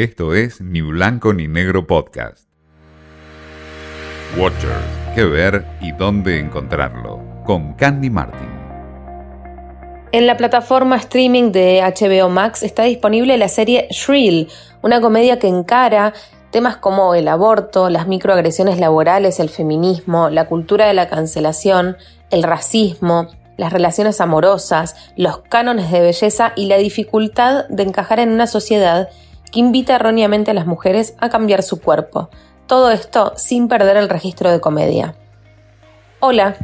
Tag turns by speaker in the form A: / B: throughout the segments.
A: Esto es Ni Blanco ni Negro Podcast. Watchers, qué ver y dónde encontrarlo. Con Candy Martin.
B: En la plataforma streaming de HBO Max está disponible la serie Shrill, una comedia que encara temas como el aborto, las microagresiones laborales, el feminismo, la cultura de la cancelación, el racismo, las relaciones amorosas, los cánones de belleza y la dificultad de encajar en una sociedad que invita erróneamente a las mujeres a cambiar su cuerpo. Todo esto sin perder el registro de comedia. Hola,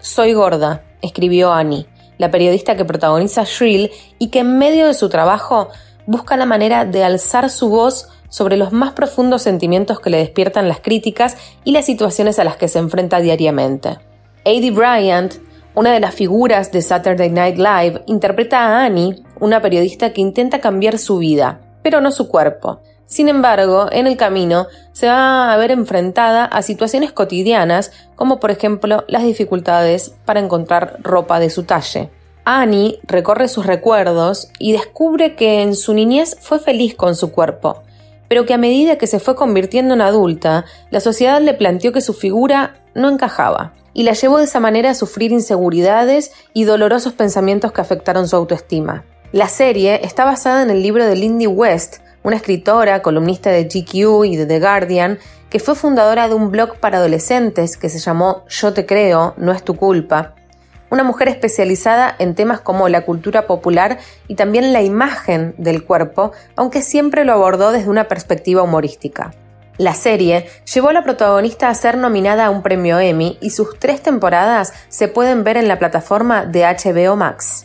B: soy gorda, escribió Annie, la periodista que protagoniza Shrill y que en medio de su trabajo busca la manera de alzar su voz sobre los más profundos sentimientos que le despiertan las críticas y las situaciones a las que se enfrenta diariamente. Adi Bryant, una de las figuras de Saturday Night Live, interpreta a Annie, una periodista que intenta cambiar su vida, pero no su cuerpo. Sin embargo, en el camino se va a ver enfrentada a situaciones cotidianas, como por ejemplo las dificultades para encontrar ropa de su talle. Annie recorre sus recuerdos y descubre que en su niñez fue feliz con su cuerpo, pero que a medida que se fue convirtiendo en adulta, la sociedad le planteó que su figura no encajaba, y la llevó de esa manera a sufrir inseguridades y dolorosos pensamientos que afectaron su autoestima. La serie está basada en el libro de Lindy West, una escritora, columnista de GQ y de The Guardian, que fue fundadora de un blog para adolescentes que se llamó Yo te creo, no es tu culpa. Una mujer especializada en temas como la cultura popular y también la imagen del cuerpo, aunque siempre lo abordó desde una perspectiva humorística. La serie llevó a la protagonista a ser nominada a un premio Emmy y sus tres temporadas se pueden ver en la plataforma de HBO Max.